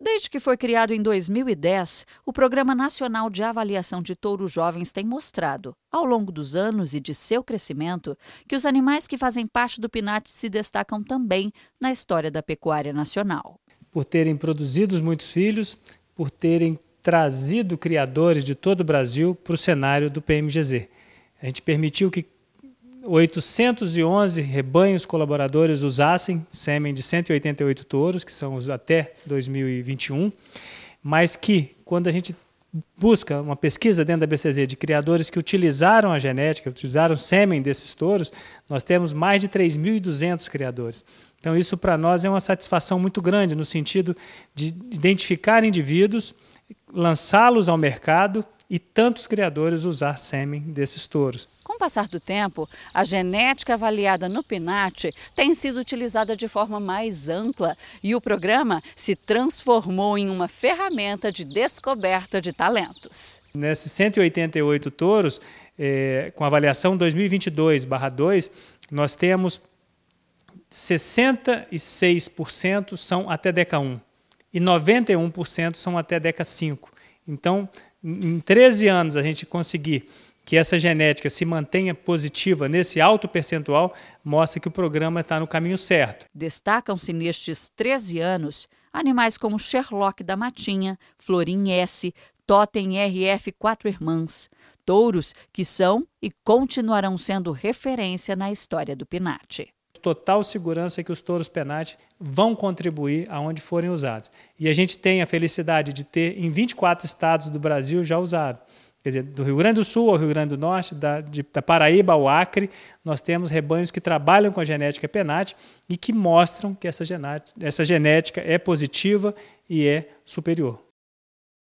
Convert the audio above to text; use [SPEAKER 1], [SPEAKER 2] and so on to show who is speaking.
[SPEAKER 1] Desde que foi criado em 2010, o Programa Nacional de Avaliação de Touros Jovens tem mostrado, ao longo dos anos e de seu crescimento, que os animais que fazem parte do PNAT se destacam também na história da pecuária nacional.
[SPEAKER 2] Por terem produzido muitos filhos, por terem trazido criadores de todo o Brasil para o cenário do PMGZ. A gente permitiu que 811 rebanhos colaboradores usassem sêmen de 188 touros, que são os até 2021, mas que, quando a gente busca uma pesquisa dentro da BCZ de criadores que utilizaram a genética, utilizaram sêmen desses touros, nós temos mais de 3.200 criadores. Então, isso para nós é uma satisfação muito grande, no sentido de identificar indivíduos, lançá-los ao mercado e tantos criadores usar sêmen desses touros.
[SPEAKER 1] Com o passar do tempo, a genética avaliada no PNAT tem sido utilizada de forma mais ampla e o programa se transformou em uma ferramenta de descoberta de talentos.
[SPEAKER 2] Nesses 188 touros, é, com avaliação 2022/2, nós temos 66% são até DECA 1 e 91% são até DECA 5. Então, em 13 anos a gente conseguir que essa genética se mantenha positiva nesse alto percentual, mostra que o programa está no caminho certo.
[SPEAKER 1] Destacam-se nestes 13 anos animais como Sherlock da Matinha, Florim S, Totem RF Quatro Irmãs, touros que são e continuarão sendo referência na história do Pinate
[SPEAKER 2] total segurança que os touros penate vão contribuir aonde forem usados. E a gente tem a felicidade de ter em 24 estados do Brasil já usado. Quer dizer, do Rio Grande do Sul ao Rio Grande do Norte, da, de, da Paraíba ao Acre, nós temos rebanhos que trabalham com a genética penate e que mostram que essa essa genética é positiva e é superior.